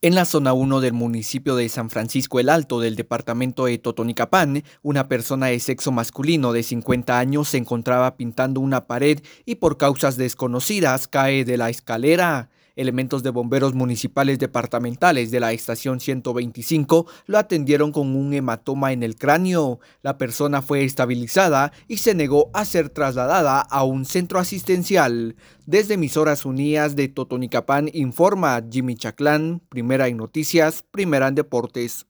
En la zona 1 del municipio de San Francisco el Alto del departamento de Totonicapán, una persona de sexo masculino de 50 años se encontraba pintando una pared y por causas desconocidas cae de la escalera. Elementos de bomberos municipales departamentales de la estación 125 lo atendieron con un hematoma en el cráneo. La persona fue estabilizada y se negó a ser trasladada a un centro asistencial. Desde Emisoras Unidas de Totonicapán informa Jimmy Chaclán, primera en noticias, primera en deportes.